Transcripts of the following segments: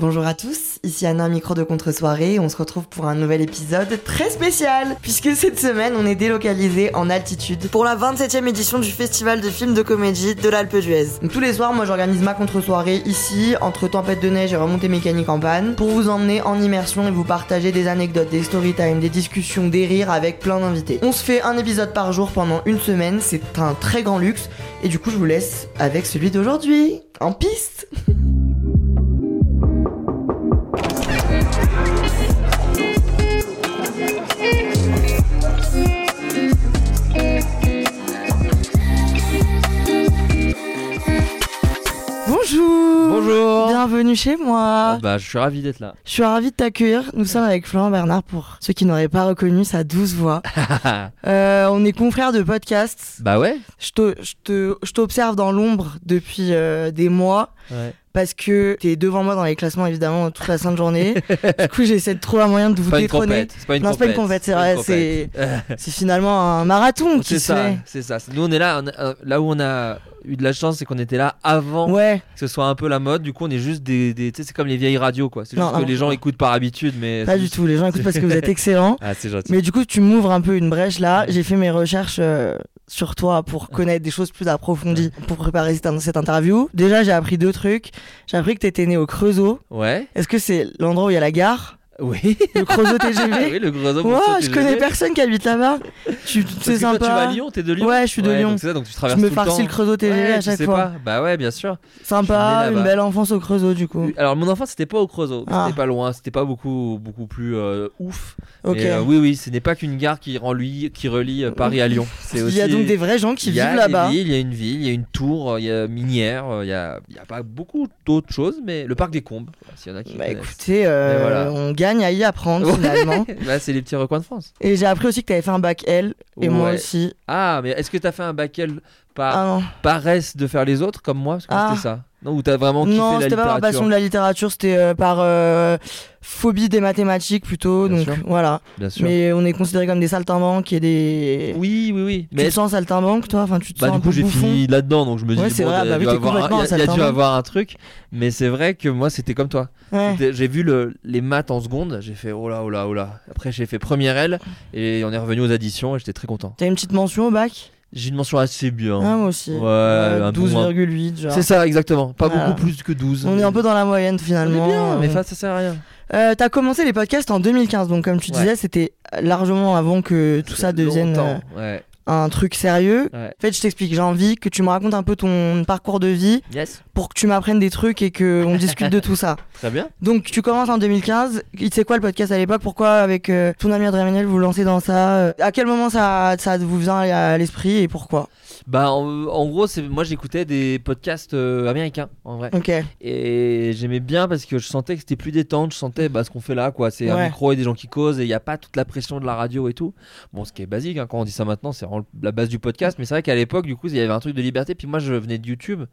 Bonjour à tous, ici Anna, micro de contre-soirée. On se retrouve pour un nouvel épisode très spécial, puisque cette semaine on est délocalisé en altitude pour la 27e édition du festival de films de comédie de l'Alpe d'Huez. Tous les soirs, moi j'organise ma contre-soirée ici, entre tempête de neige et remontée mécanique en panne, pour vous emmener en immersion et vous partager des anecdotes, des story time, des discussions, des rires avec plein d'invités. On se fait un épisode par jour pendant une semaine, c'est un très grand luxe, et du coup je vous laisse avec celui d'aujourd'hui, en piste Bienvenue chez moi Ah Bah, je suis ravi d'être là. Je suis ravie de t'accueillir. Nous sommes avec Florent Bernard pour ceux qui n'auraient pas reconnu sa douce voix. Euh, on est confrères de podcast. bah ouais Je te- je te- je t'observe dans l'ombre depuis euh, des mois Ouais. Parce que t'es devant moi dans les classements évidemment toute la sainte journée. du coup, j'essaie de trouver un moyen de vous détrôner. C'est pas une non, c'est pas une compète, c'est vrai. C'est finalement un marathon qui C'est se ça, fait. c'est ça. Nous on est là, on euh, là où on a eu de la chance, c'est qu'on était là avant Ouais, que ce soit un peu la mode. Du coup, on est juste des, des- tu sais, c'est comme les vieilles radios quoi. C'est Non, juste que non. les gens écoutent par habitude, mais pas du tout. Les gens écoutent parce que vous êtes excellents. Ah, c'est gentil. Mais du coup, tu m'ouvres un peu une brèche là. J'ai fait mes recherches euh, sur toi pour connaître des choses plus approfondies pour préparer cette, interview. Déjà, j'ai appris deux trucs. J'ai appris que t'étais né au Creusot. Ouais. Est-ce que c'est l'endroit où il y a la gare? Oui. Le Creusot TGV oui, le je connais personne qui habite là-bas. Tu- C'est toi, sympa. tu vas à Lyon, t'es de Lyon Ouais, je suis de Lyon. Donc c'est ça, donc tu Je traverses me tout le farcis le Creusot TGV Ouais, à tu chaque sais fois. pas. Bah ouais, bien sûr. Sympa, Je une belle enfance au Creusot du coup. Alors mon enfance c'était pas au Creusot, Ah. c'était pas loin, c'était pas beaucoup beaucoup plus euh, ouf. Ok. Mais, euh, oui oui, ce n'est pas qu'une gare qui relie qui relie euh, Paris à Lyon. C'est il y a donc des vrais gens qui vivent là-bas. Il y a une ville, il y a une tour, il y a minière, il y a, il y a pas beaucoup d'autres choses, mais le parc des Combes, s'il y en a qui Bah écoutez, on gagne à y apprendre finalement. Là, c'est les petits recoins de France. Et j'ai appris aussi que t'avais fait un bac L et moi aussi. Ah, mais est-ce que t'as fait un bac L par Ah paresse de faire les autres comme moi? Parce que Ah. c'était ça. Non, ou t'as vraiment kiffé Non, c'était pas par passion de la littérature, c'était euh, par euh, phobie des mathématiques plutôt. Bien donc sûr. voilà. Bien sûr. Mais on est considérés comme des saltimbanques et des. Oui, oui, oui. Tu Mais te sens saltimbanque toi? Enfin, tu te Bah sens du coup j'ai fini là-dedans donc je me dis Ouais, c'est bon, vrai, il y bah oui, avoir complètement il y a- il y a dû avoir un truc mais c'est vrai que moi c'était comme toi Ouais. J'ai vu le, les maths en seconde j'ai fait oh là oh là oh là après j'ai fait première L et on est revenu aux additions et j'étais très content T'as une petite mention au bac? J'ai une mention assez bien Ah, moi aussi. Ouais, Euh, un peu moins. 12,8 genre. c'est ça exactement pas Voilà. beaucoup plus que 12 On est un peu dans la moyenne On est finalement. bien mais Euh, ça ça sert à rien euh, T'as commencé les podcasts en 2015, donc comme tu Ouais. disais, c'était largement avant que tout ça devienne euh, ouais un truc sérieux. ouais En fait, je t'explique, j'ai envie que tu me racontes un peu ton parcours de vie yes pour que tu m'apprennes des trucs et qu'on discute de tout ça. très bien Donc, tu commences en 2015. Il sait quoi le podcast à l'époque? Pourquoi, avec euh, ton ami Adrien Méniel, vous vous lancez dans ça? Euh, À quel moment ça, ça vous vient à l'esprit et pourquoi? Bah en, en gros c'est moi j'écoutais des podcasts euh, américains en vrai Ok. Et j'aimais bien parce que je sentais que c'était plus détente, je sentais bah, ce qu'on fait là, quoi. C'est un Ouais. micro et des gens qui causent et il n'y a pas toute la pression de la radio et tout. Bon, ce qui est basique hein, quand on dit ça maintenant, c'est vraiment la base du podcast. Mais c'est vrai qu'à l'époque, du coup, il y avait un truc de liberté. Puis moi, je venais de YouTube.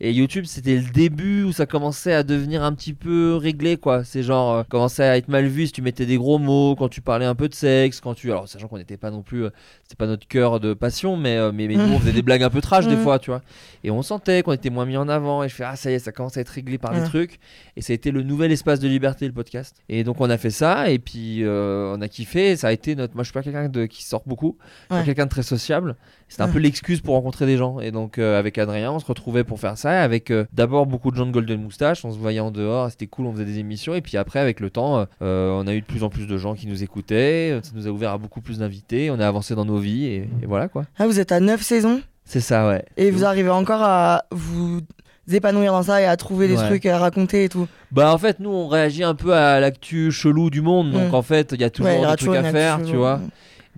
Et YouTube, c'était le début où ça commençait à devenir un petit peu réglé, quoi. C'est genre, euh, commençait à être mal vu si tu mettais des gros mots, quand tu parlais un peu de sexe, quand tu. Alors, sachant qu'on n'était pas non plus. euh, c'était pas notre cœur de passion, mais, euh, mais, mais nous, on faisait des blagues un peu trash des Mhm. fois, tu vois. Et on sentait qu'on était moins mis en avant. Et je fais, ah, ça y est, ça commence à être réglé par des trucs. Et ça a été le nouvel espace de liberté, le podcast. Et donc, on a fait ça. Et puis, euh, on a kiffé. Ça a été notre. Moi, je suis pas quelqu'un de... qui sort beaucoup. Je suis quelqu'un de très sociable. C'était un peu l'excuse pour rencontrer des gens. Et donc, euh, avec Adrien, on se retrouvait pour faire ça. Avec euh, d'abord beaucoup de gens de Golden Moustache. On se voyait en dehors. C'était cool. On faisait des émissions. Et puis après, avec le temps, euh, on a eu de plus en plus de gens qui nous écoutaient. Ça nous a ouvert à beaucoup plus d'invités. On a avancé dans nos vies. Et, et voilà, quoi. Ah, vous êtes à 9 saisons? C'est ça, ouais. et vous arrivez encore à vous épanouir dans ça et à trouver des trucs à raconter et tout? Bah en fait nous on réagit un peu à l'actu chelou du monde donc Mm. en fait il y a toujours Ouais, des trucs à faire tu vois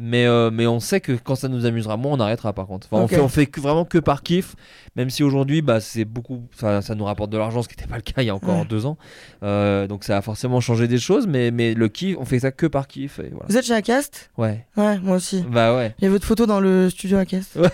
Mais, euh, mais on sait que quand ça nous amusera moins, on arrêtera par contre. Enfin, on, fait, on fait que- vraiment que par kiff, même si aujourd'hui, bah, c'est beaucoup, ça, ça nous rapporte de l'argent, ce qui n'était pas le cas il y a encore Ouais. deux ans. Euh, donc ça a forcément changé des choses, mais, mais le kiff, on fait ça que par kiff. Et voilà. Vous êtes chez Acast? Ouais. Ouais, moi aussi. Bah ouais. Il y a votre photo dans le studio Acast. Ouais.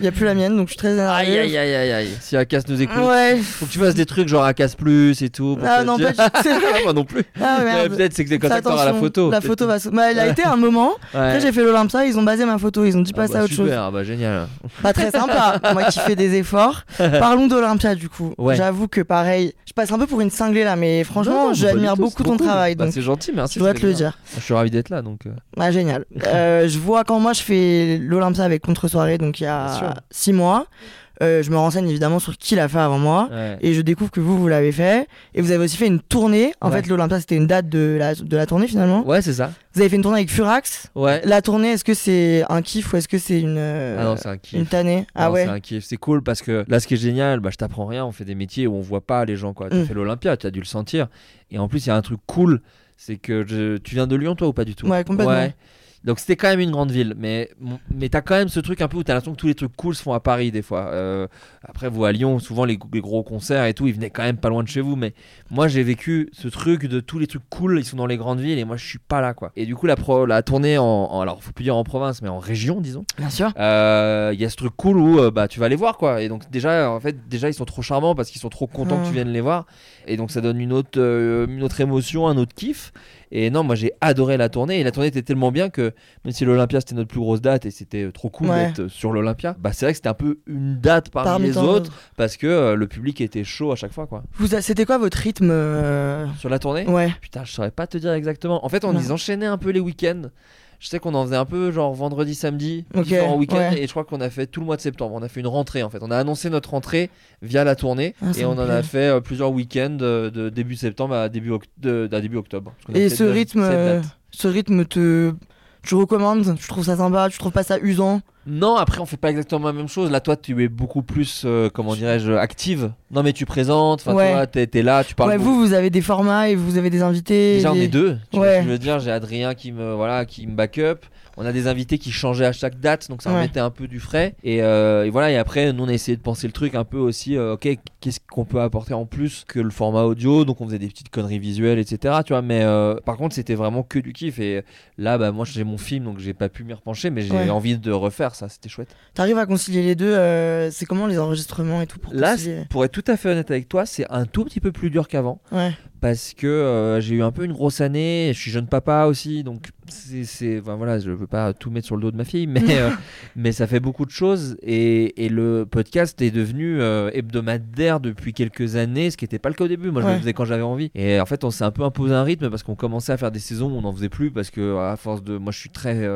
Il y a plus la mienne, donc je suis très énervée. Aïe aïe aïe aïe aïe. Si Akas nous écoute, Ouais. faut que tu fasses des trucs genre Akas Plus et tout. pour Ah non, dire- pas du tout. Moi non plus. Ah Ouais. Peut-être c'est que c'est quand Fais ça à la photo. La photo que- va. se- Bah, elle a été un moment. Ouais. Après, j'ai fait l'Olympia, ils ont basé ma photo. Ils ont dit Ah passer bah, à autre chose. super, bah génial. Pas très sympa. Moi qui fais des efforts. Parlons d'Olympia du coup. Ouais. J'avoue que pareil, je passe un peu pour une cinglée là, mais franchement, j'admire beaucoup ton travail. Bah, donc, c'est gentil, merci. je dois te le dire. Je suis ravi d'être là donc. euh, Ah, génial. Euh, je vois quand moi je fais l'Olympia avec Contre-soirée, donc il y a 6 mois. Euh, je me renseigne évidemment sur qui l'a fait avant moi. ouais. Et je découvre que vous, vous l'avez fait. Et vous avez aussi fait une tournée. En Ouais. fait, l'Olympia, c'était une date de la, de la tournée finalement. Ouais, c'est ça. Vous avez fait une tournée avec Furax. Ouais. La tournée, est-ce que c'est un kiff ou est-ce que c'est une, euh, Ah non, c'est un kiff. une tannée Ah Non, ouais C'est un kiff, c'est cool parce que là, ce qui est génial, bah, je t'apprends rien. On fait des métiers où on voit pas les gens. quoi. Tu Mm. fais l'Olympia, tu as dû le sentir. Et en plus, il y a un truc cool, c'est que je- tu viens de Lyon, toi, ou pas du tout? Ouais, complètement. Donc c'était quand même une grande ville, mais mais t'as quand même ce truc un peu où t'as l'impression que tous les trucs cool se font à Paris des fois. Euh, après vous à Lyon, souvent les, les gros concerts et tout, ils venaient quand même pas loin de chez vous, mais moi j'ai vécu ce truc de tous les trucs cool, ils sont dans les grandes villes et moi je suis pas là quoi. Et du coup la pro, la tournée en, en- alors faut plus dire en province, mais en région disons. Bien sûr. Euh, Il y a ce truc cool où euh, bah tu vas les voir quoi. Et donc déjà en fait déjà ils sont trop charmants parce qu'ils sont trop contents que tu Mm. viennes les voir. Et donc ça donne une autre une autre émotion, un autre kiff. Et non, moi j'ai adoré la tournée. Et la tournée était tellement bien que même si l'Olympia c'était notre plus grosse date et c'était euh, trop cool Ouais. d'être euh, sur l'Olympia, bah c'est vrai que c'était un peu une date parmi, Parmi les autres parce que euh, le public était chaud à chaque fois quoi. Vous a- C'était quoi votre rythme euh, Sur la tournée, Ouais. putain, je saurais pas te dire exactement. En fait, on Non. les enchaînait un peu les week-ends. Je sais qu'on en faisait un peu genre vendredi, samedi, Ok, différents week-ends, ouais. et je crois qu'on a fait tout le mois de septembre. On a fait une rentrée en fait. On a annoncé notre rentrée via la tournée Ah, et on en a fait euh, plusieurs week-ends euh, de début septembre à début, oct- de- à début octobre. Et ce rythme, euh, ce rythme te, tu recommandes? Tu trouves ça sympa? Tu trouves pas ça usant? Non, après on fait pas exactement la même chose. Là, toi, tu es beaucoup plus, euh, comment dirais-je, active. Non, mais tu présentes. Enfin, Ouais. toi, t'es t'es là, tu parles. Ouais, vous, vous avez des formats et vous avez des invités. Déjà, on des- est deux. Tu vois Ouais. ce que je veux dire, j'ai Adrien qui me, voilà, qui me back up. On a des invités qui changeaient à chaque date, donc ça Ouais. remettait un peu du frais. Et, euh, et voilà, et après, nous, on a essayé de penser le truc un peu aussi, euh, ok, qu'est-ce qu'on peut apporter en plus que le format audio? Donc, on faisait des petites conneries visuelles, etc. Tu vois, mais euh, par contre, c'était vraiment que du kiff. Et là, bah, moi, j'ai mon film, donc j'ai pas pu m'y repencher, mais j'ai Ouais. envie de refaire ça, c'était chouette. T'arrives à concilier les deux C'est comment les enregistrements et tout pour Là, pour être tout à fait honnête avec toi, c'est un tout petit peu plus dur qu'avant. Ouais. Parce que euh, j'ai eu un peu une grosse année, je suis jeune papa aussi, donc c'est, c'est- enfin, voilà, je veux pas tout mettre sur le dos de ma fille, mais, euh, mais ça fait beaucoup de choses et, et le podcast est devenu euh, hebdomadaire depuis quelques années, ce qui n'était pas le cas au début. Moi, je Ouais. le faisais quand j'avais envie. Et en fait, on s'est un peu imposé un rythme parce qu'on commençait à faire des saisons où on n'en faisait plus parce que à force de, moi, je suis très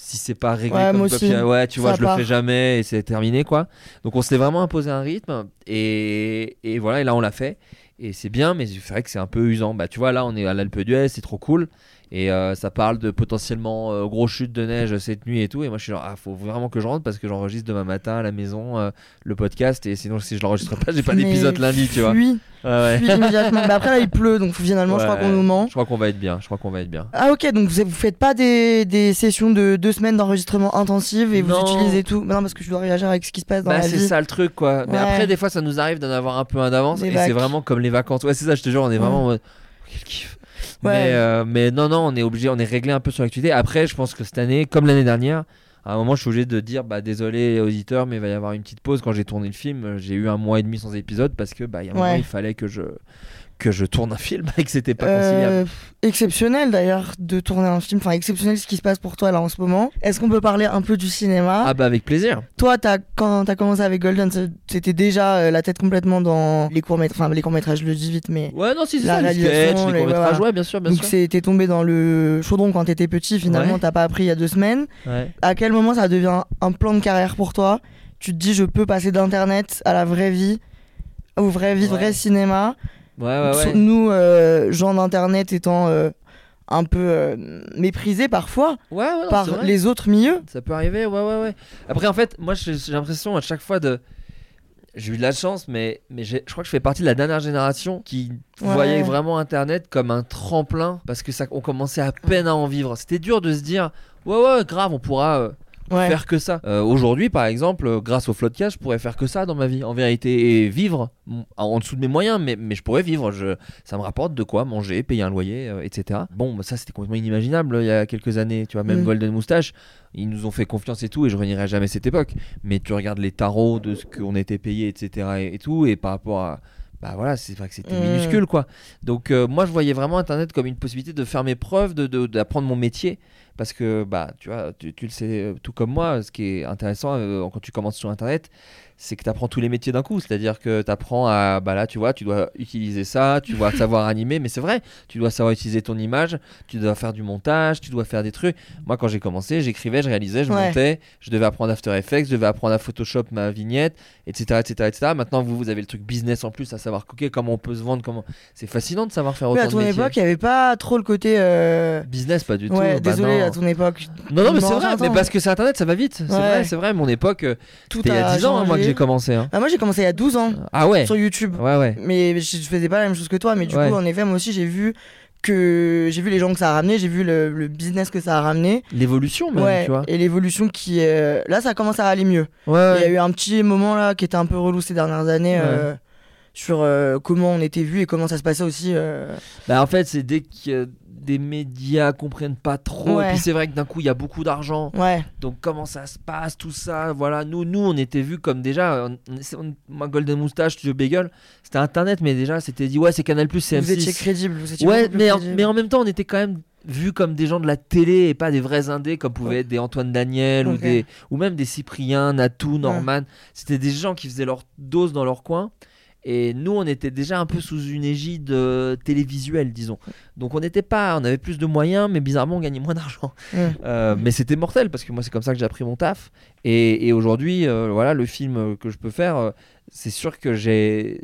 si c'est pas réglé Ouais, comme papier, ouais, tu vois, je le part. fais jamais et c'est terminé quoi. Donc on s'est vraiment imposé un rythme et, et voilà, et là on l'a fait. Et c'est bien, mais c'est vrai que c'est un peu usant. Bah, tu vois, là, on est à l'Alpe d'Huez, c'est trop cool. Et euh, ça parle de potentiellement euh, gros chutes de neige cette nuit et tout. Et moi, je suis genre, ah, faut vraiment que je rentre parce que j'enregistre demain matin à la maison euh, le podcast. Et sinon, si je l'enregistre pas, j'ai pas d'épisode lundi, tu vois. fuis, Ouais, immédiatement. Mais après, là, il pleut, donc finalement, je crois qu'on nous ment. Je crois qu'on va être bien. Je crois qu'on va être bien. Ah, ok, donc vous, vous faites pas des, des sessions de deux semaines d'enregistrement intensives et vous utilisez tout. Bah non, parce que je dois réagir avec ce qui se passe dans Bah, la c'est vie. ça le truc, quoi. Mais après, des fois, ça nous arrive d'en avoir un peu un d'avance. Et c'est vraiment comme les vacances. Ouais, c'est ça, je te jure, on est vraiment en mode, quel kiff. Ouais. Mais, euh, mais non, non, on est obligé, on est réglé un peu sur l'actualité. Après, je pense que cette année, comme l'année dernière, à un moment, je suis obligé de dire, bah désolé auditeurs, mais il va y avoir une petite pause. Quand j'ai tourné le film, j'ai eu un mois et demi sans épisode parce que bah il y a un moment, il fallait que je que je tourne un film et que c'était pas conciliable. Euh, exceptionnel d'ailleurs de tourner un film, enfin exceptionnel ce qui se passe pour toi là en ce moment. Est-ce qu'on peut parler un peu du cinéma? Ah bah avec plaisir. Toi, as, quand t'as commencé avec Golden, c'était déjà euh, la tête complètement dans les courts métrages, enfin les courts métrages, je le dis vite, mais Ouais, non, si c'est La ça, les réalisation, sketchs, les les- courts-métrages, voilà. ouais, bien sûr, bien donc sûr. c'est- t'es tombé dans le chaudron quand t'étais petit. Finalement, Ouais. t'as pas appris il y a deux semaines. Ouais. À quel moment ça devient un plan de carrière pour toi? Tu te dis, je peux passer d'internet à la vraie vie, au vrai vie, Ouais. vrai cinéma. Ouais. Nous, euh, gens d'internet étant euh, un peu euh, méprisés parfois non, c'est par vrai. les autres milieux. Ça peut arriver, ouais, ouais, ouais. Après, en fait, moi, j'ai j'ai l'impression à chaque fois de. J'ai eu de la chance, mais, mais j'ai- je crois que je fais partie de la dernière génération qui Ouais. voyait vraiment Internet comme un tremplin parce que ça, on commençait à peine à en vivre. C'était dur de se dire, Ouais, ouais, grave, on pourra euh, Ouais. faire que ça. Euh, Aujourd'hui, par exemple, euh, grâce au Floodcast, je pourrais faire que ça dans ma vie, en vérité, et vivre en dessous de mes moyens, mais, mais je pourrais vivre. Je, ça me rapporte de quoi manger, payer un loyer, euh, etc. Bon, bah, ça c'était complètement inimaginable il y a quelques années. Tu vois, même Mm. Golden Moustache, ils nous ont fait confiance et tout, et je renierai jamais cette époque. Mais tu regardes les tarots de ce qu'on était payé, etc. Et, et tout, et par rapport à. Bah voilà, c'est vrai que c'était Mm. minuscule quoi. Donc euh, moi je voyais vraiment Internet comme une possibilité de faire mes preuves, de- de- d'apprendre mon métier. Parce que bah tu vois, tu, tu le sais euh, tout comme moi, ce qui est intéressant euh, quand tu commences sur Internet, c'est que tu apprends tous les métiers d'un coup. C'est-à-dire que tu apprends à, bah là tu vois, tu dois utiliser ça, tu dois savoir animer, mais c'est vrai, tu dois savoir utiliser ton image, tu dois faire du montage, tu dois faire des trucs. Moi quand j'ai commencé, j'écrivais, je réalisais, je Ouais. montais, je devais apprendre After Effects, je devais apprendre à Photoshop ma vignette, etc. etc., etc. Maintenant vous, vous avez le truc business en plus, à savoir ok, comment on peut se vendre, comment... C'est fascinant de savoir faire Oui, autant à ton de métiers. époque, il n'y avait pas trop le côté. euh, Business, pas du tout. Ouais, bah désolé, non. À ton époque. Non, non, mais c'est vrai, mais parce que c'est internet, ça va vite. C'est Ouais. vrai, c'est vrai. Mon époque, euh, Tout c'était il y a a 10 ans, hein, moi, que j'ai commencé. hein. Ah, moi, j'ai commencé il y a 12 ans Ah ouais sur YouTube. Ouais, ouais. Mais je, faisais pas la même chose que toi. Mais du Ouais. coup, en effet, moi aussi, j'ai vu que j'ai vu les gens que ça a ramené, j'ai vu le, le business que ça a ramené. L'évolution, même, ouais, tu vois. et l'évolution qui est. Là, ça commence à aller mieux. Ouais, Il y a eu un petit moment là qui était un peu relou ces dernières années euh, sur euh, comment on était vu et comment ça se passait aussi. euh. Bah, en fait, c'est dès que des médias comprennent pas trop. Ouais. Et puis c'est vrai que d'un coup, il y a beaucoup d'argent. Ouais, Donc comment ça se passe, tout ça? Voilà, nous, nous on était vus comme déjà. On, moi, Golden Moustache, Studio Bagel, c'était internet, mais déjà, c'était dit, ouais, c'est Canal, c'est vous étiez M6. crédible. Vous étiez Ouais, plus mais en, mais en même temps, on était quand même vus comme des gens de la télé et pas des vrais indés comme pouvaient être des Antoine Daniel ou, des, ou même des Cyprien, Natou, Norman. C'était des gens qui faisaient leur dose dans leur coin. Et nous, on était déjà un peu sous une égide euh, télévisuelle, disons. Donc on n'était pas, on avait plus de moyens, mais bizarrement, on gagnait moins d'argent. Euh, mais c'était mortel parce que moi, c'est comme ça que j'ai appris mon taf. Et, et aujourd'hui, euh, voilà, le film que je peux faire, c'est sûr que j'ai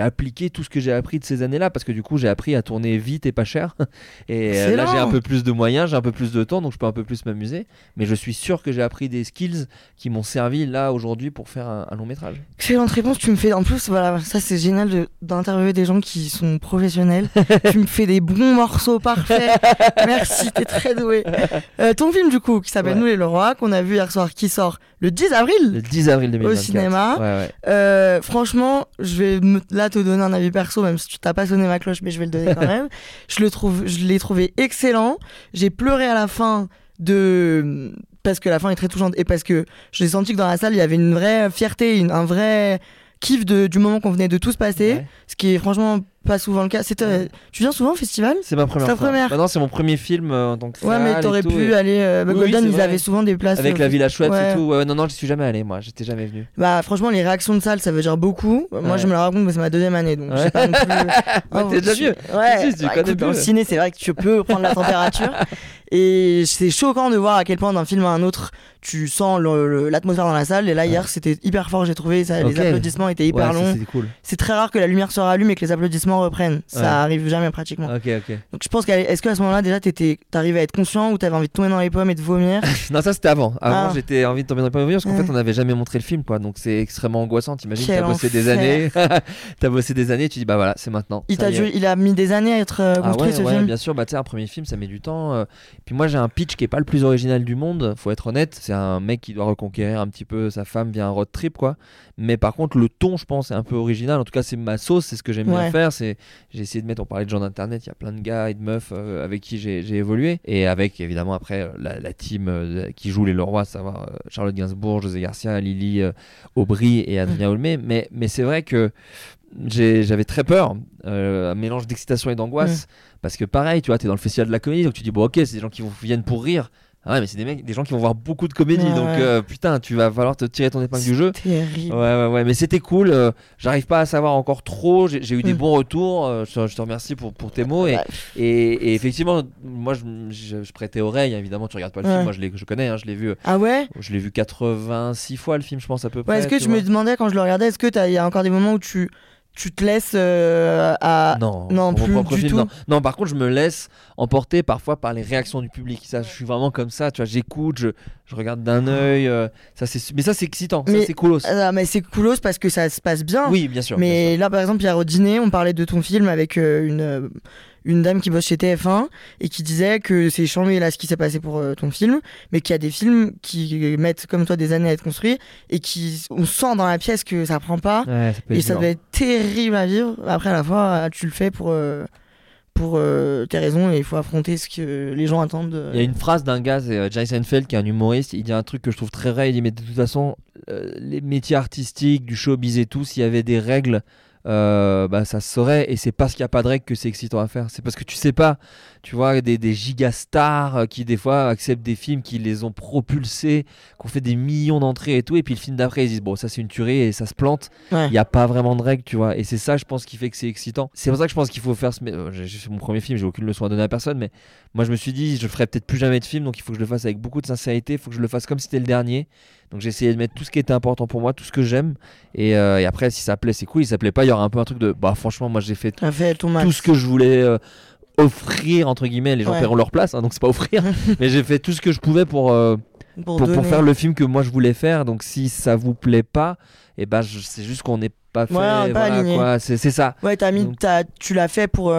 appliqué tout ce que j'ai appris de ces années-là parce que du coup, j'ai appris à tourner vite et pas cher. Et euh, là, j'ai un peu plus de moyens, j'ai un peu plus de temps, donc je peux un peu plus m'amuser. Mais je suis sûr que j'ai appris des skills qui m'ont servi là aujourd'hui pour faire un, un long métrage. Excellente réponse, tu me fais. En plus, voilà, ça c'est génial de- d'interviewer des gens qui sont professionnels. tu me fais des bons morceaux parfaits. Merci, t'es très doué. Euh, ton film, du coup, qui s'appelle Ouais. Nous les Leroy, qu'on a vu hier soir, qui sort le 10 Le avril. 10 avril 2024. cinéma. Ouais, ouais. Euh, franchement, je vais me- là te donner un avis perso, même si tu t'as pas sonné ma cloche, mais je vais le donner quand même. je le trouve, je l'ai trouvé excellent. J'ai pleuré à la fin de parce que la fin est très touchante et parce que j'ai senti que dans la salle il y avait une vraie fierté, une- un vrai kiff de, du moment qu'on venait de tous passer, Ouais. ce qui est franchement pas souvent le cas. C'est, euh, Tu viens souvent au festival? C'est ma première ta fois. première Bah non, c'est mon premier film euh, en tant que Ouais, mais t'aurais pu et- aller. euh, bah, Oui, Golden, ils vrai. avaient souvent des places. Avec euh, la Villa Chouette ouais. et tout. Ouais, non, non, j'y suis jamais allé, moi. J'étais jamais venu. Bah, franchement, les réactions de salle, ça veut dire beaucoup. Moi, Ouais. je me la raconte, mais c'est ma deuxième année, donc Ouais. pas non plus. Ouais, t'es déjà je- vieux. Ouais, Si, si, tu bah, écoute, ciné, c'est vrai que tu peux prendre la température. Et c'est choquant de voir à quel point d'un film à un autre, tu sens l'atmosphère dans la salle. Et là, hier, c'était hyper fort, j'ai trouvé. Ça. Les applaudissements étaient hyper longs. C'est très rare que la lumière se rallume et que les applaudissements reprennent. Ça Ouais. arrive jamais pratiquement. Ok, ok. Donc je pense qu'à est-ce qu'à ce moment-là, déjà, t'arrivais à être conscient ou t'avais envie de tomber dans les pommes et de vomir non, ça c'était avant. Avant, Ah. j'étais envie de tomber dans les pommes parce qu'en Ouais. fait, on n'avait jamais montré le film, quoi. Donc c'est extrêmement angoissant. T'imagines, t'as bossé des années. t'as bossé des années, tu dis, bah voilà, c'est maintenant. il, a mis des années à être euh, Ah construit ouais, ce film. bien sûr. Bah, tu sais, un premier film, ça met du temps. euh. Puis moi, j'ai un pitch qui est pas le plus original du monde, faut être honnête. C'est un mec qui doit reconquérir un petit peu sa femme via un road trip, quoi. Mais par contre, le ton, je pense, est un peu original. En tout cas, c'est ma sauce, c'est ce que j'aime bien faire. C'est J'ai essayé de mettre, on parlait de gens d'internet, il y a plein de gars et de meufs euh, avec qui j'ai évolué. Et avec, évidemment, après, euh, la, la team euh, qui joue les Leroy, à savoir Charlotte Gainsbourg, José Garcia, Lily Aubry et Adrien Olmé. Mais, mais c'est vrai que j'avais très peur, euh, un mélange d'excitation et d'angoisse. Parce que pareil, tu vois, t'es dans le festival de la comédie, donc tu dis, bon, ok, c'est des gens qui vont- viennent pour rire. Ah ouais, mais c'est des mecs, des gens qui vont voir beaucoup de comédie, Ouais, donc ouais. euh, putain, tu vas falloir te tirer ton épingle du jeu. Terrible. Ouais, ouais, ouais, mais c'était cool. euh, J'arrive pas à savoir encore trop. J'ai eu des Mm. bons retours. euh, je, je te remercie pour, pour tes mots. Et, Ouais. et, et effectivement, moi, je, je, je prêtais oreille. Évidemment, tu regardes pas le film. Moi, je, je connais. hein, je l'ai vu. Ah ouais? Je l'ai vu 86 fois le film, je pense à peu près. Est-ce que tu tu me demandais quand je le regardais, est-ce que il y a encore des moments où tu, tu te laisses euh, à. Non, non, plus du tout. Non. Non, par contre, je me laisse emporter parfois par les réactions du public. Ça, je suis vraiment comme ça. Tu vois, j'écoute, je, je regarde d'un œil. euh, ça, c'est, mais ça, c'est excitant. Mais- ça, c'est coolos. Ah, mais c'est coolos parce que ça se passe bien. oui, bien sûr. bien Mais là, par exemple, hier au dîner, on parlait de ton film avec euh, une, euh, une dame qui bosse chez TF1 et qui disait que c'est chambé là ce qui s'est passé pour euh, ton film, mais qu'il y a des films qui mettent comme toi des années à être construits et qui on sent dans la pièce que ça prend pas Ouais, ça peut et ça dur. doit être terrible à vivre. Après à la fois tu le fais pour euh, pour euh, tes raisons et il faut affronter ce que les gens attendent. de- Il y a une phrase d'un gars, c'est euh, Jerry Seinfeld, qui est un humoriste. Il dit un truc que je trouve très vrai. Il dit Mais de toute façon, euh, les métiers artistiques, du showbiz et tout, s'il y avait des règles, euh, bah, ça se saurait. Et c'est parce qu'il n'y a pas de règles que c'est excitant à faire. C'est parce que tu sais pas, tu vois, des, des gigastars euh, qui, des fois, acceptent des films qui les ont propulsés, qui ont fait des millions d'entrées et tout. Et puis le film d'après, ils disent Bon, ça c'est une tuerie et ça se plante. Ouais. Il n'y a pas vraiment de règles, tu vois. Et c'est ça, je pense, qui fait que c'est excitant. C'est pour ça que je pense qu'il faut faire ce. euh, j'ai fait mon premier film, j'ai aucune leçon à donner à personne, mais moi je me suis dit, je ferai peut-être plus jamais de film, donc il faut que je le fasse avec beaucoup de sincérité, il faut que je le fasse comme si c'était le dernier. Donc j'ai essayé de mettre tout ce qui était important pour moi, tout ce que j'aime. Et, euh, et après, si ça plaît, c'est cool. Si ça plaît pas, il y aura un peu un truc de. Bah, franchement, moi j'ai fait tout ce que je voulais euh, offrir, entre guillemets. Les gens Ouais. paieront leur place, hein, donc c'est pas offrir. mais j'ai fait tout ce que je pouvais pour. euh, pour, pour, pour donner. faire le film que moi je voulais faire. Donc si ça vous plaît pas, et ben je- c'est juste qu'on n'est pas fait. Ouais, voilà. C'est ça. Ouais, t'as mis, Donc- t'as- tu l'as fait pour.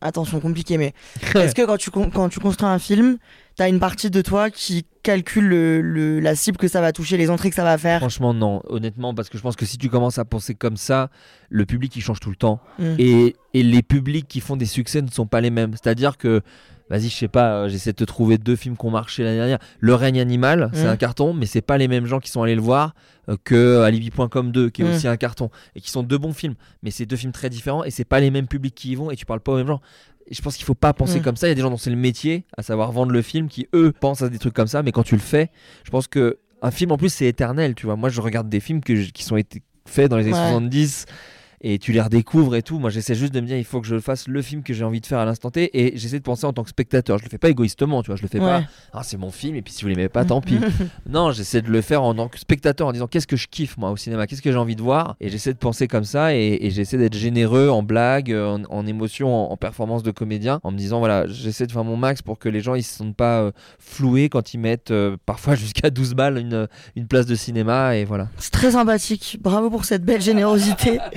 Attention, compliqué, mais est-ce que quand tu, quand tu construis un film, t'as une partie de toi qui calcule le, le- la cible que ça va toucher, les entrées que ça va faire Franchement, non. Honnêtement, parce que je pense que si tu commences à penser comme ça, le public il change tout le temps. Mm. Et, et les publics qui font des succès ne sont pas les mêmes. C'est-à-dire que, vas-y, je sais pas, euh, j'essaie de te trouver deux films qui ont marché l'année dernière. Le règne animal, c'est Mm. un carton, mais c'est pas les mêmes gens qui sont allés le voir euh, que Alibi.com 2, qui est Mm. aussi un carton. Et qui sont deux bons films. Mais c'est deux films très différents et c'est pas les mêmes publics qui y vont et tu parles pas aux mêmes gens. Je pense qu'il faut pas penser Mm. comme ça. Il y a des gens dont c'est le métier, à savoir vendre le film, qui eux pensent à des trucs comme ça. Mais quand tu le fais, je pense que un film en plus c'est éternel. Tu vois, moi je regarde des films que je- qui sont été faits dans les années Ouais. 70 et tu les redécouvres et tout. Moi, j'essaie juste de me dire, il faut que je fasse le film que j'ai envie de faire à l'instant T et j'essaie de penser en tant que spectateur. Je le fais pas égoïstement, tu vois. Je le fais pas, ah, c'est mon film et puis si vous l'aimez pas, tant pis. non, j'essaie de le faire en tant que spectateur en disant, qu'est-ce que je kiffe moi au cinéma, qu'est-ce que j'ai envie de voir? Et j'essaie de penser comme ça et, et j'essaie d'être généreux en blague, en, en émotion, en, en performance de comédien, en me disant, voilà, j'essaie de faire mon max pour que les gens ils se sentent pas euh, floués quand ils mettent euh, parfois jusqu'à 12 balles une, une place de cinéma et voilà. C'est très sympathique. Bravo pour cette belle générosité.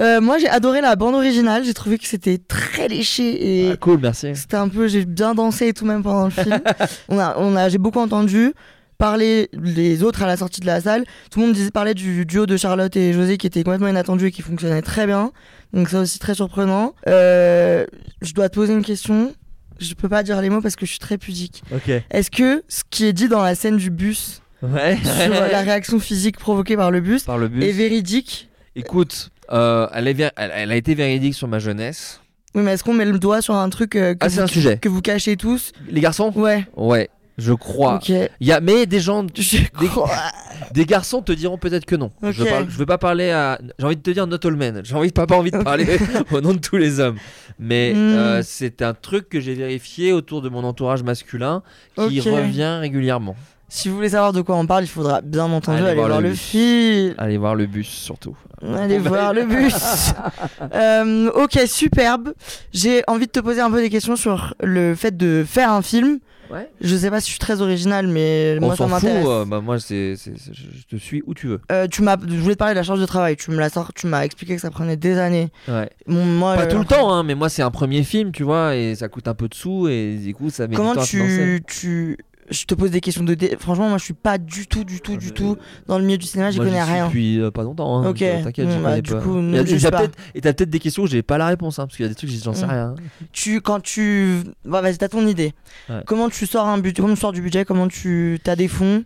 Euh, moi, j'ai adoré la bande originale. J'ai trouvé que c'était très léché et Ah, cool, merci. c'était un peu. J'ai bien dansé et tout même pendant le film. on a, on a, j'ai beaucoup entendu parler les autres à la sortie de la salle. Tout le monde disait parler du duo de Charlotte et José qui était complètement inattendu et qui fonctionnait très bien. Donc ça aussi très surprenant. Euh, je dois te poser une question. Je peux pas dire les mots parce que je suis très pudique. Ok. Est-ce que ce qui est dit dans la scène du bus Ouais. sur la réaction physique provoquée par le bus Par le bus. est véridique? Écoute, euh, elle, est ver- elle, elle a été véridique sur ma jeunesse. Oui, mais est-ce qu'on met le doigt sur un truc euh, que, Ah, c'est vous, un sujet. que vous cachez tous Les garçons? Ouais. Ouais, je crois. Ok. Il y a, mais des gens, Je des, crois. des garçons te diront peut-être que non. Je, Ok. parle, je veux pas parler à. J'ai envie de te dire not all men. J'ai envie, pas, pas envie de parler au nom de tous les hommes. Mais Hmm. euh, c'est un truc que j'ai vérifié autour de mon entourage masculin qui revient régulièrement. Si vous voulez savoir de quoi on parle, il faudra bien entendu Allez aller voir voir, le film. Allez voir le bus surtout. Allez voir le bus. Euh, ok, superbe. J'ai envie de te poser un peu des questions sur le fait de faire un film. Ouais. Je sais pas si je suis très original, mais On moi ça s'en fout. m'intéresse. euh, bah, moi, c'est, je je te suis où tu veux. Euh, tu m'as, je voulais te parler de la charge de travail. Tu me l'as sort, tu m'as expliqué que ça prenait des années. Ouais. Bon, moi, Pas euh, tout le temps, hein, mais moi c'est un premier film, tu vois, et ça coûte un peu de sous, et du coup ça met Comment du temps à financer. tu, je te pose des questions de. dé- Franchement, moi, je suis pas du tout, du tout, Ah, du mais- tout dans le milieu du cinéma. J'y connais rien. Depuis euh, pas longtemps. Hein, Ok. euh, T'inquiète, Bon, bah, du pas. coup, pas. peut-être- et t'as peut-être des questions où j'ai pas la réponse, hein, parce qu'il y a des trucs j'en sais Mm. rien. Tu, quand tu, bah, vas-y, t'as ton idée. Ouais. Comment tu sors un budget Comment tu sors du budget Comment tu, t'as des fonds?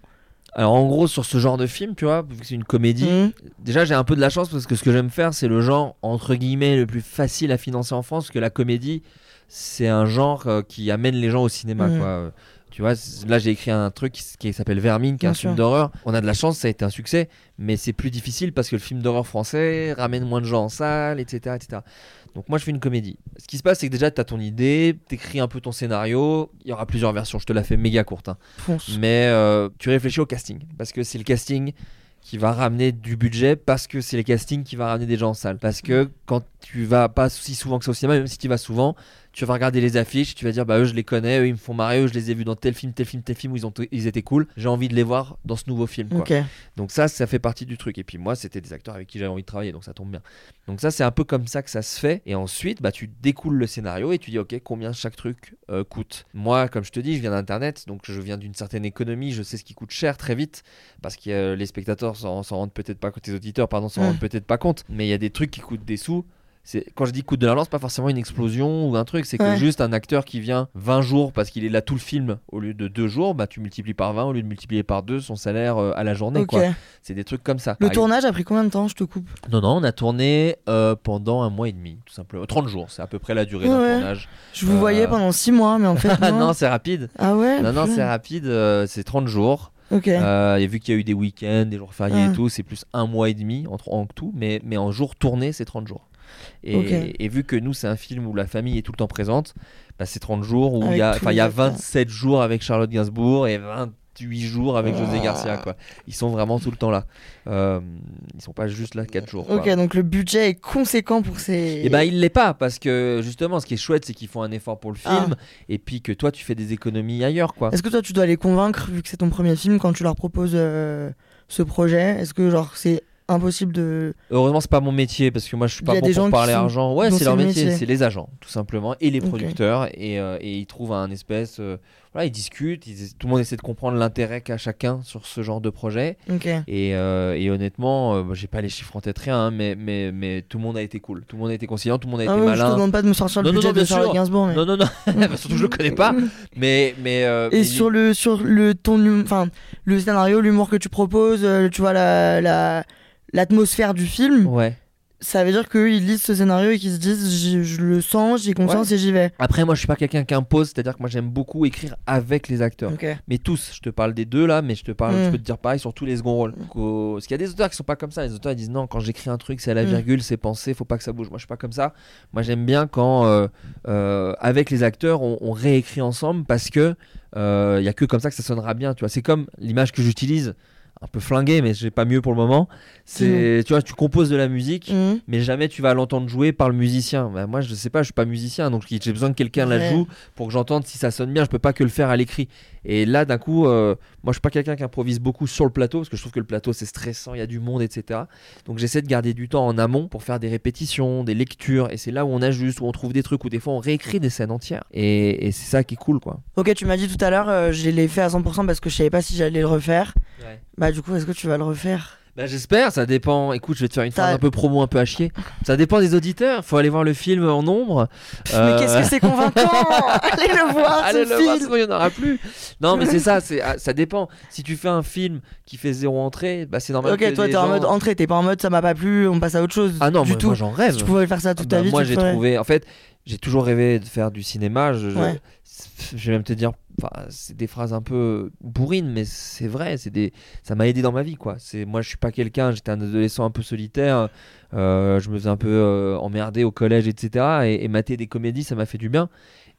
Alors en gros sur ce genre de film, tu vois, vu que c'est une comédie, Mhm. déjà j'ai un peu de la chance parce que ce que j'aime faire, c'est le genre entre guillemets le plus facile à financer en France, parce que la comédie, c'est un genre euh, qui amène les gens au cinéma, Mhm. quoi. Tu vois, là j'ai écrit un truc qui, s'appelle Vermine, qui est un sûr. film d'horreur. On a de la chance, ça a été un succès, mais c'est plus difficile parce que le film d'horreur français ramène moins de gens en salle, etc., etc. Donc moi je fais une comédie. Ce qui se passe, c'est que déjà tu as ton idée, t'écris un peu ton scénario, il y aura plusieurs versions, je te la fais méga courte. hein. Fonce. Mais euh, tu réfléchis au casting, parce que c'est le casting qui va ramener du budget, parce que c'est le casting qui va ramener des gens en salle. Parce que quand tu vas pas si souvent que ça au cinéma, même si tu vas souvent, tu vas regarder les affiches, tu vas dire bah eux je les connais, eux ils me font marrer, eux je les ai vus dans tel film, tel film, tel film où ils ont ils étaient cool. J'ai envie de les voir dans ce nouveau film. Quoi. Ok. Donc ça, ça fait partie du truc. Et puis moi, c'était des acteurs avec qui j'avais envie de travailler, donc ça tombe bien. Donc ça, c'est un peu comme ça que ça se fait. Et ensuite, bah, tu découles le scénario et tu dis, ok, combien chaque truc euh, coûte. Moi, comme je te dis, je viens d'Internet, donc je viens d'une certaine économie, je sais ce qui coûte cher très vite, parce que euh, les spectateurs s'en rendent peut-être pas compte, les auditeurs, pardon, s'en Mm. rendent peut-être pas compte. Mais il y a des trucs qui coûtent des sous. C'est- Quand je dis coûte de l'argent, c'est pas forcément une explosion ou un truc, c'est que Ouais. juste un acteur qui vient 20 jours parce qu'il est là tout le film au lieu de 2 jours, bah tu multiplies par 20 au lieu de multiplier par 2 son salaire euh, à la journée. Quoi. C'est des trucs comme ça. Le Par tournage a pris combien de temps Je te coupe? non, non, on a tourné euh, pendant un mois et demi, tout simplement. 30 jours, c'est à peu près la durée d'un Ouais. tournage. Je vous Euh, voyais pendant 6 mois, mais en fait. Ah non. non, c'est rapide. Ah ouais Non, non, c'est rapide, euh, c'est 30 jours. Ok. Euh, et vu qu'il y a eu des week-ends, des jours fériés Ah. et tout, c'est plus un mois et demi en, en tout, mais, mais en jour tourné, c'est 30 jours. Et, vu que nous, c'est un film où la famille est tout le temps présente, bah, c'est 30 jours où il y a, tous enfin, il y a acteurs. 27 jours avec Charlotte Gainsbourg et 28 jours avec José Garcia. Quoi. Ils sont vraiment tout le temps là. Euh, ils sont pas juste là 4 jours. quoi. Ok, donc le budget est conséquent pour ces. Et bah il l'est pas parce que justement ce qui est chouette c'est qu'ils font un effort pour le Ah. film et puis que toi tu fais des économies ailleurs quoi. Est-ce que toi tu dois les convaincre vu que c'est ton premier film quand tu leur proposes euh, ce projet? Est-ce que genre c'est impossible de. Heureusement c'est pas mon métier parce que moi je suis pas bon pour parler argent. Ouais c'est leur le métier, métier. c'est les agents tout simplement et les producteurs et, euh, et ils trouvent un espèce euh, voilà ils discutent, ils- tout le monde essaie de comprendre l'intérêt qu'a chacun sur ce genre de projet et, euh, et honnêtement euh, bah, j'ai pas les chiffres en tête rien hein, mais, mais mais tout le monde a été cool, tout le monde a été conciliant, tout le monde a Ah été ouais, je te malin. demande pas de me sortir le Non, non, budget non, de bien Charlotte sûr. Gainsbourg. Mais... Non non non, Bah, surtout je le connais pas mais mais Et mais- sur le sur le ton enfin le scénario, l'humour que tu proposes, tu vois la la l'atmosphère du film, ouais. ça veut dire qu'ils lisent ce scénario et qu'ils se disent je le sens, j'ai confiance et j'y vais. Après, moi, je suis pas quelqu'un qui impose, c'est-à-dire que moi, j'aime beaucoup écrire avec les acteurs. Mais tous, je te parle des deux là, mais je te parle, Mm. je peux te dire pareil sur tous les seconds rôles. Qu'au- Parce qu'il y a des auteurs qui sont pas comme ça. Les auteurs ils disent non, quand j'écris un truc, c'est à la Mm. virgule, c'est pensé, faut pas que ça bouge. Moi, je suis pas comme ça. Moi, j'aime bien quand euh, euh, avec les acteurs, on, on réécrit ensemble parce que euh, il y a que comme ça que ça sonnera bien. Tu vois, c'est comme l'image que j'utilise, un peu flinguée, mais j'ai pas mieux pour le moment. C'est, tu vois, tu composes de la musique Mhm. mais jamais tu vas l'entendre jouer par le musicien. Bah, moi, je sais pas, je suis pas musicien, donc j'ai besoin que quelqu'un la joue pour que j'entende si ça sonne bien. Je peux pas que le faire à l'écrit. Et là, d'un coup, euh, moi, je suis pas quelqu'un qui improvise beaucoup sur le plateau parce que je trouve que le plateau c'est stressant, il y a du monde, etc. Donc j'essaie de garder du temps en amont pour faire des répétitions, des lectures, et c'est là où on ajuste, où on trouve des trucs, où des fois on réécrit des scènes entières. Et, et c'est ça qui est cool, quoi. Ok, tu m'as dit tout à l'heure, euh, je l'ai fait à 100% parce que je savais pas si j'allais le refaire. Bah du coup, est-ce que tu vas le refaire? Bah, j'espère, ça dépend. Écoute, je vais te faire une phrase un peu promo, un peu à chier. Ça dépend des auditeurs. Faut aller voir le film en nombre. Mais Euh, qu'est-ce que c'est convaincant Allez le voir, Allez ce le voir, film sinon il n'y en aura plus. Non, mais c'est ça, c'est, ah, ça dépend. Si tu fais un film qui fait zéro entrée, bah c'est normal. Ok, que toi t'es en gens- mode entrée, t'es pas en mode ça m'a pas plu, on passe à autre chose. Ah non, du moi, tout. moi, j'en rêve. Si tu pouvais faire ça toute Ah bah, ta vie, moi j'ai ferais. trouvé. En fait, j'ai toujours rêvé de faire du cinéma. Je, je- Ouais. je vais même te dire, c'est des phrases un peu bourrines, mais c'est vrai. C'est des, ça m'a aidé dans ma vie, quoi. C'est moi, je suis pas quelqu'un. J'étais un adolescent un peu solitaire. euh, je me faisais un peu euh, emmerder au collège, etc. Et, et mater des comédies, ça m'a fait du bien.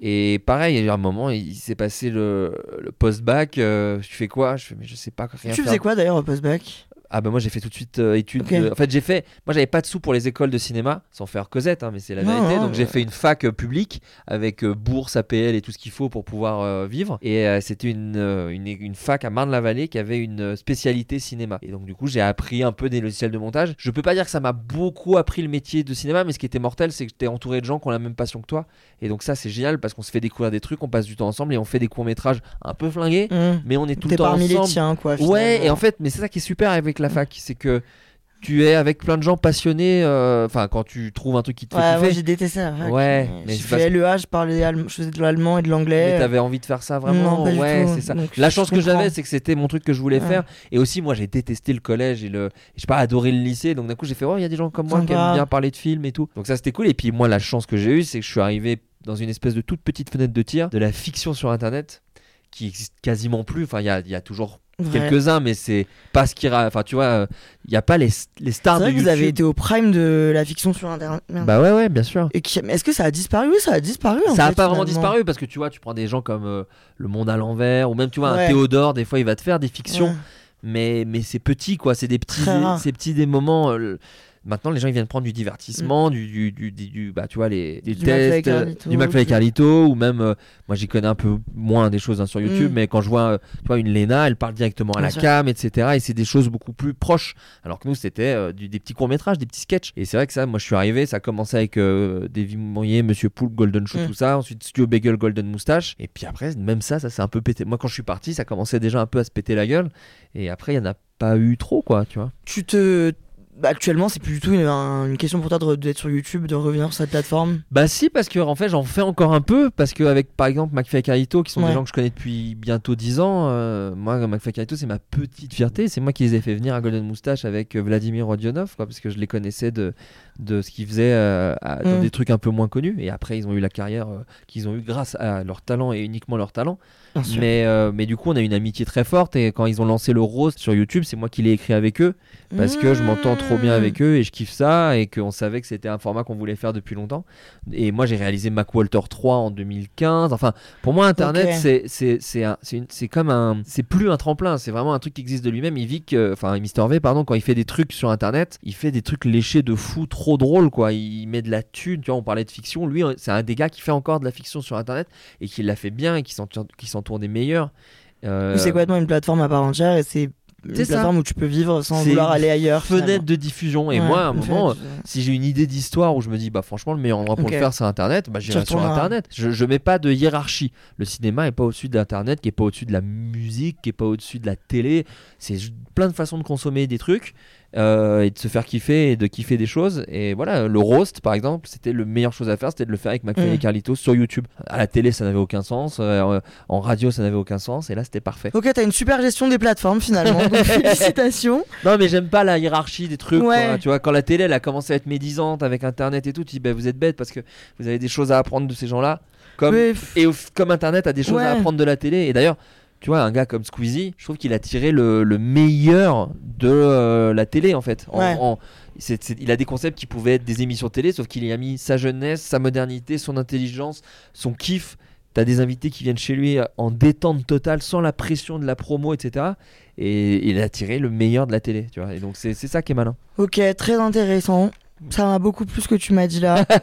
Et pareil, il y a un moment, il s'est passé le, le post-bac. euh, je fais quoi? Je fais, mais je sais pas rien Tu faire. faisais quoi d'ailleurs au post-bac? Ah bah moi j'ai fait tout de suite euh, études. De- En fait j'ai fait, moi j'avais pas de sous pour les écoles de cinéma, sans faire Cosette, hein, mais c'est la Non, vérité. non, Donc j'ai fait une fac euh, publique avec euh, bourse, APL et tout ce qu'il faut pour pouvoir vivre. Et c'était une, une, une fac à Marne-la-Vallée qui avait une spécialité cinéma. Et donc du coup j'ai appris un peu des logiciels de montage. Je peux pas dire que ça m'a beaucoup appris le métier de cinéma, mais ce qui était mortel c'est que j'étais entouré de gens qui ont la même passion que toi. Et donc ça c'est génial parce qu'on se fait découvrir des trucs, on passe du temps ensemble et on fait des courts métrages un peu flingués, Mmh. mais on est tout le temps parmi ensemble. les tiens quoi. Ouais, et en fait, mais c'est ça qui est super avec la fac, c'est que tu es avec plein de gens passionnés. euh, Enfin, quand tu trouves un truc qui te fait Ouais, kiffer, moi j'ai détesté la fac. Ouais, mais parce fait LEA, je parlais allem- je faisais de l'allemand et de mais l'anglais. t'avais envie de faire ça vraiment. Non, ouais, c'est ça. Donc, La je chance que j'avais, c'est que c'était mon truc que je voulais Ouais. faire. Et aussi, moi, j'ai détesté le collège et le. J'ai pas adoré le lycée, donc d'un coup, j'ai fait, oh, il y a des gens comme moi qui aiment bien parler de films et tout. Donc ça, c'était cool. Et puis moi, la chance que j'ai eue, c'est que je suis arrivé dans une espèce de toute petite fenêtre de tir de la fiction sur Internet qui existe quasiment plus. Enfin, il y a, il y a toujours Ouais. quelques-uns, mais c'est pas ce qui. ra- Enfin, tu vois, il y a pas les, les stars de YouTube. vous avez été au prime de la fiction sur internet. Merde. Bah ouais, ouais, bien sûr. Et qui- mais Est-ce que ça a disparu? Oui, ça a disparu. en Ça a fait, pas vraiment disparu parce que tu vois, tu prends des gens comme euh, Le Monde à l'envers ou même tu vois Ouais. un Théodore, des fois il va te faire des fictions, Ouais. mais, mais c'est petit quoi, c'est des petits, ces petits des moments. euh, Maintenant, les gens ils viennent prendre du divertissement, du, du, du, du- du- bah, tu vois, les, des tests, euh, Carlito, du McFly et Carlito, ou même, euh, moi j'y connais un peu moins des choses hein, sur YouTube, Mm. mais quand je vois, euh, tu vois, une Lena, elle parle directement à Bien la sûr. cam, etc. Et c'est des choses beaucoup plus proches. Alors que nous, c'était euh, des petits courts-métrages, des petits sketchs. Et c'est vrai que ça, moi je suis arrivé, ça a commencé avec Davy Moyer, Monsieur Poulpe, Golden Shoe, Mm. tout ça. Ensuite, Studio Bagel, Golden Moustache. Et puis après, même ça, ça s'est un peu pété. Moi, quand je suis parti, ça commençait déjà un peu à se péter la gueule. Et après, il y en a pas eu trop, quoi, tu vois. Tu te. Bah, actuellement, c'est plus du tout une, un- une question pour toi d'être sur YouTube, de revenir sur cette plateforme? Bah si parce que en fait j'en fais encore un peu parce que avec par exemple McFly et Carlito qui sont Ouais. des gens que je connais depuis bientôt 10 ans euh, moi McFly et Carlito c'est ma petite fierté c'est moi qui les ai fait venir à Golden Moustache avec euh, Vladimir Rodionov quoi parce que je les connaissais de, de ce qu'ils faisaient euh, à- dans Mm. des trucs un peu moins connus et après ils ont eu la carrière euh, qu'ils ont eu grâce à leur talent et uniquement leur talent. Mais, euh, mais du coup on a une amitié très forte et quand ils ont lancé le roast sur YouTube c'est moi qui l'ai écrit avec eux parce que je m'entends trop bien Mmh. avec eux et je kiffe ça et qu'on savait que c'était un format qu'on voulait faire depuis longtemps. Et moi j'ai réalisé Mac Walter 3 en 2015. Enfin, pour moi Internet Ok. c'est c'est comme un c'est plus un tremplin, c'est vraiment un truc qui existe de lui-même. Il vit que enfin Mister V pardon quand il fait des trucs sur Internet, il fait des trucs léchés de fou, trop drôles quoi. Il met de la thune. Tu vois, on parlait de fiction. Lui c'est un des gars qui fait encore de la fiction sur Internet et qui l'a fait bien et qui qui s'entoure des meilleurs. Euh, C'est complètement une plateforme à part entière et c'est une ça. plateforme où tu peux vivre sans vouloir aller ailleurs. Fenêtre finalement. de diffusion. Et Ouais, moi, à un moment, de- si j'ai une idée d'histoire où je me dis bah franchement le meilleur endroit pour le faire c'est internet bah j'irai sur internet je, je mets pas de hiérarchie le cinéma est pas au-dessus d'internet qui est pas au-dessus de la musique qui est pas au-dessus de la télé c'est plein de façons de consommer des trucs euh, et de se faire kiffer et de kiffer des choses et voilà le roast par exemple c'était le meilleure chose à faire c'était de le faire avec McFly Mm. et Carlito sur YouTube à la télé ça n'avait aucun sens euh, en radio ça n'avait aucun sens et là c'était parfait Ok, t'as une super gestion des plateformes finalement. donc félicitations. Non, mais j'aime pas la hiérarchie des trucs. Ouais. quoi. Tu vois, quand la télé elle a commencé à être médisante avec Internet et tout, tu dis bah, vous êtes bête parce que vous avez des choses à apprendre de ces gens-là. Comme, Mais et comme Internet a des choses à apprendre de la télé. Et d'ailleurs, tu vois, un gars comme Squeezie, je trouve qu'il a tiré le, le meilleur de euh, la télé en fait. En- Ouais. en- c'est- c'est- il a des concepts qui pouvaient être des émissions télé, sauf qu'il y a mis sa jeunesse, sa modernité, son intelligence, son kiff. T'as des invités qui viennent chez lui en détente totale, sans la pression de la promo, etc. Et il a tiré le meilleur de la télé, tu vois. Et donc c'est ça qui est malin. Ok, très intéressant. Ça m'a beaucoup plu ce que tu m'as dit là.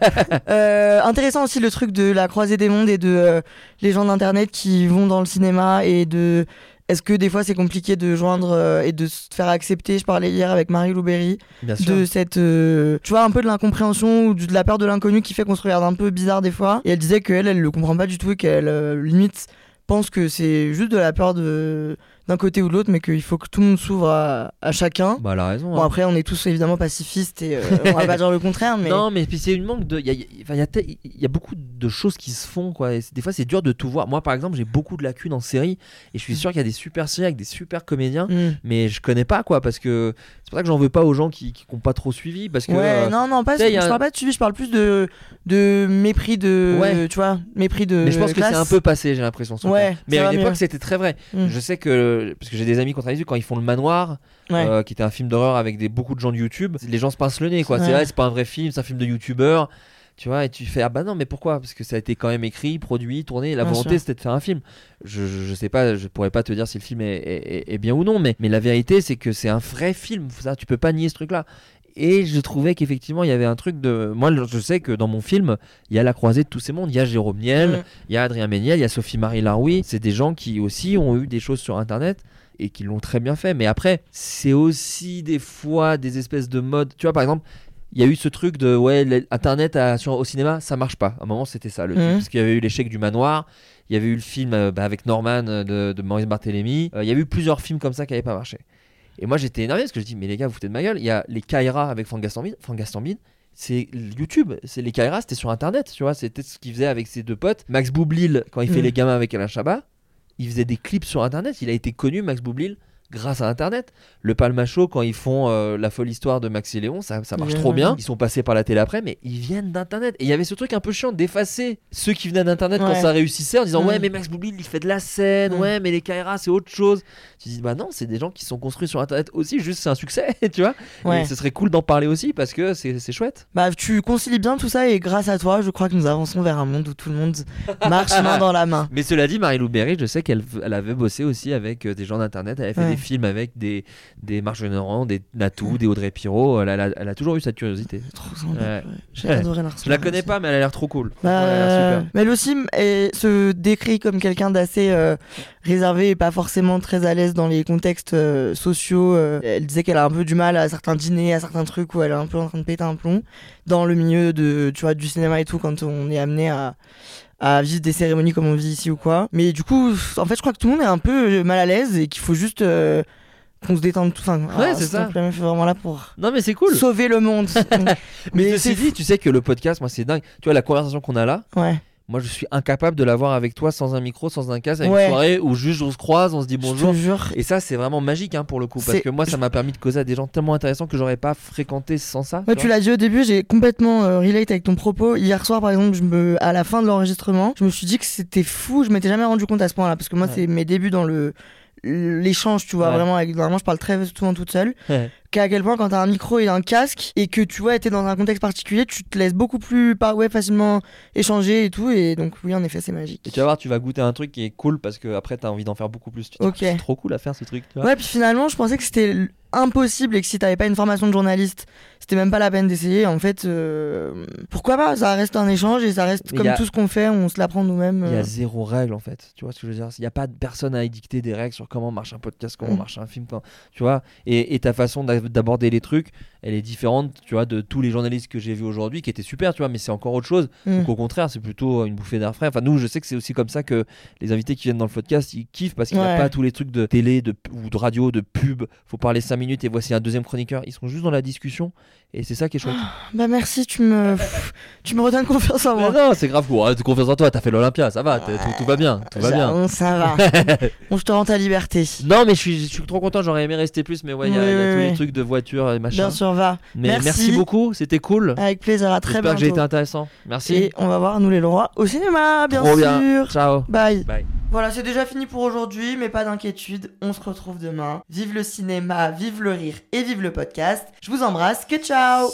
Euh, intéressant aussi le truc de la croisée des mondes et de euh, les gens d'internet qui vont dans le cinéma et de. Est-ce que des fois c'est compliqué de joindre euh, et de se faire accepter? Je parlais hier avec Marie Louberry de cette, tu vois, un peu de l'incompréhension ou de la peur de l'inconnu qui fait qu'on se regarde un peu bizarre des fois. Et elle disait qu'elle, elle le comprend pas du tout et qu'elle limite pense que c'est juste de la peur de d'un côté ou de l'autre, mais qu'il faut que tout le monde s'ouvre à, à chacun. Bah, elle a raison. Bon hein. après on est tous évidemment pacifistes et euh, on va pas dire le contraire mais Non, mais puis c'est une manque de. Il y a, il y a- enfin, il y a te- il y a beaucoup de choses qui se font, quoi. Et des fois, c'est dur de tout voir. Moi, par exemple, j'ai beaucoup de lacunes en série. Et je suis sûr qu'il y a des super séries avec des super comédiens. Hmm. Mais je connais pas, quoi. Parce que c'est pour ça que j'en veux pas aux gens qui n'ont pas trop suivi. Parce que. ouais euh, non non pas je un- parle pas de suivi je parle plus de de mépris de Ouais. tu vois mépris de mais je pense que c'est un peu passé, j'ai l'impression. Ouais. Mais à une époque, c'était très vrai. Hmm. Je sais que. Parce que j'ai des amis qu'on travaille dessus, quand ils font le manoir, Ouais. euh, qui était un film d'horreur avec des, beaucoup de gens de YouTube, les gens se pincent le nez, quoi. C'est Ouais. vrai, c'est pas un vrai film, c'est un film de YouTubeur. Tu vois, et tu fais ah bah non, mais pourquoi? Parce que ça a été quand même écrit, produit, tourné. La Bien volonté c'était de faire un film. Je, je, je sais pas, je pourrais pas te dire si le film est, est- bien ou non, mais, mais la vérité c'est que c'est un vrai film. Ça, tu peux pas nier ce truc-là. Et je trouvais qu'effectivement il y avait un truc de. Moi, je sais que dans mon film, il y a la croisée de tous ces mondes. Il y a Jérôme Niel, Mm. il y a Adrien Méniel, il y a Sophie-Marie Laroui. C'est des gens qui aussi ont eu des choses sur Internet et qui l'ont très bien fait. Mais après, c'est aussi des fois des espèces de modes. Tu vois, par exemple, il y a eu ce truc de ouais, Internet à- sur, au cinéma, ça marche pas. À un moment, c'était ça le truc. Mhm. Parce qu'il y avait eu l'échec du manoir. Il y avait eu le film euh, bah, avec Norman euh, de, de Maurice Barthélémy. Euh, il y a eu plusieurs films comme ça qui n'avaient pas marché. Et moi, j'étais énervé parce que je dis, mais les gars, vous foutez de ma gueule. Il y a les Kaira avec Franck Gastambide. Franck Gastambide, c'est YouTube. C'est les Kaira, c'était sur Internet. Tu vois, c'était ce qu'il faisait avec ses deux potes. Max Boublil, quand il fait Mhm. les gamins avec Alain Chabat, il faisait des clips sur Internet. Il a été connu, Max Boublil, grâce à Internet. Le Palmacho, quand ils font euh, la folle histoire de Max et Léon, ça, ça marche trop bien. Ils sont passés par la télé après, mais ils viennent d'Internet. Et il y avait ce truc un peu chiant d'effacer ceux qui venaient d'Internet quand ça réussissait en disant. Ouais, mais Max Boublil, il fait de la scène. Ouais, mais les Kaira, c'est autre chose. Tu dis Bah non, c'est des gens qui sont construits sur Internet aussi, juste c'est un succès, tu vois. Ouais. Et ce serait cool d'en parler aussi parce que c'est chouette. Bah, tu concilies bien tout ça et grâce à toi, je crois que nous avançons vers un monde où tout le monde marche main dans la main. Mais cela dit, Marie-Lou Berry, je sais qu'elle elle avait bossé aussi avec euh, des gens d'Internet. Elle avait fait des des films avec des, des Laurent, des Natou, des Audrey Pirot. Elle, a- elle a toujours eu cette curiosité. Trop. Ouais. Je la connais pas, mais elle a l'air trop cool. Bah, super. mais se décrit comme quelqu'un d'assez euh, réservé et pas forcément très à l'aise dans les contextes euh, sociaux. euh. Elle disait qu'elle a un peu du mal à certains dîners, à certains trucs où elle est un peu en train de péter un plomb dans le milieu de, tu vois, du cinéma et tout quand on est amené à à vivre des cérémonies comme on vit ici ou quoi. Mais du coup, en fait, je crois que tout le monde est un peu mal à l'aise et qu'il faut juste euh, qu'on se détende tout. Enfin, Ouais, c'est ça. Meuf est vraiment là pour Non, mais c'est cool. sauver le monde. Mais, c'est ceci dit, tu sais que le podcast, moi, c'est dingue. Tu vois, la conversation qu'on a là, Ouais. Moi, je suis incapable de l'avoir avec toi sans un micro, sans un casque, à Ouais. une soirée où juste on se croise, on se dit bonjour. Jure. Et ça, c'est vraiment magique hein, pour le coup. Parce que moi, ça m'a permis de causer à des gens tellement intéressants que j'aurais pas fréquenté sans ça. Ouais, tu l'as dit au début, j'ai complètement euh, relate avec ton propos. Hier soir, par exemple, je me, à la fin de l'enregistrement, je me suis dit que c'était fou. Je m'étais jamais rendu compte à ce point-là, parce que moi, Ouais. c'est mes débuts dans le l'échange, tu vois, Ouais. vraiment. Avec, normalement, je parle très souvent toute seule. Ouais. Qu'à quel point, quand t'as un micro et un casque, et que tu vois, t'es dans un contexte particulier, tu te laisses beaucoup plus, par ouais, facilement échanger et tout. Et donc, oui, en effet, c'est magique. Et tu vas voir, tu vas goûter un truc qui est cool parce que après, t'as envie d'en faire beaucoup plus. Tu te dis, Ok. C'est trop cool à faire ce truc. Tu vois. Ouais, puis finalement, je pensais que c'était impossible et que si t'avais pas une formation de journaliste, c'était même pas la peine d'essayer. En fait, euh, pourquoi pas Ça reste un échange et ça reste Mais comme a- tout ce qu'on fait, on se l'apprend nous-mêmes. Il y euh. a zéro règle en fait. Tu vois ce que je veux dire Il n'y a pas de personne à édicter des règles sur comment marche un podcast, comment Mm. marche un film. Tu vois et, et ta façon d'a- d'aborder les trucs, elle est différente tu vois, de tous les journalistes que j'ai vus aujourd'hui qui étaient super, tu vois, mais c'est encore autre chose. Mm. Donc au contraire, c'est plutôt une bouffée d'air frais. Enfin, nous, je sais que c'est aussi comme ça que les invités qui viennent dans le podcast, ils kiffent parce qu'il n'y a Ouais. pas tous les trucs de télé de, ou de radio, de pub. Faut parler 5 minutes et voici un deuxième chroniqueur. Ils sont juste dans la discussion et c'est ça qui est chouette. Bah merci, tu me, tu me redonnes confiance en Mais moi. non, c'est grave cool. Arrête de confiance en toi. T'as fait l'Olympia, ça va. Tout, tout va bien. Tout va Ça- bien. Ça va. bon, je te rends ta liberté. Non, mais je suis, je suis trop content. J'aurais aimé rester plus, mais ouais, il y a, Oui, y a oui, tous les trucs de voiture et machin. Bien sûr, va. Mais Merci. merci, beaucoup. C'était cool. Avec plaisir, à très J'espère bientôt. que j'ai été intéressant. Merci. Et on va voir Nous les Leroy au cinéma, bien Trop sûr. bien. Ciao. Bye. Bye. Voilà, c'est déjà fini pour aujourd'hui, mais pas d'inquiétude, on se retrouve demain. Vive le cinéma, vive le rire et vive le podcast. Je vous embrasse, que ciao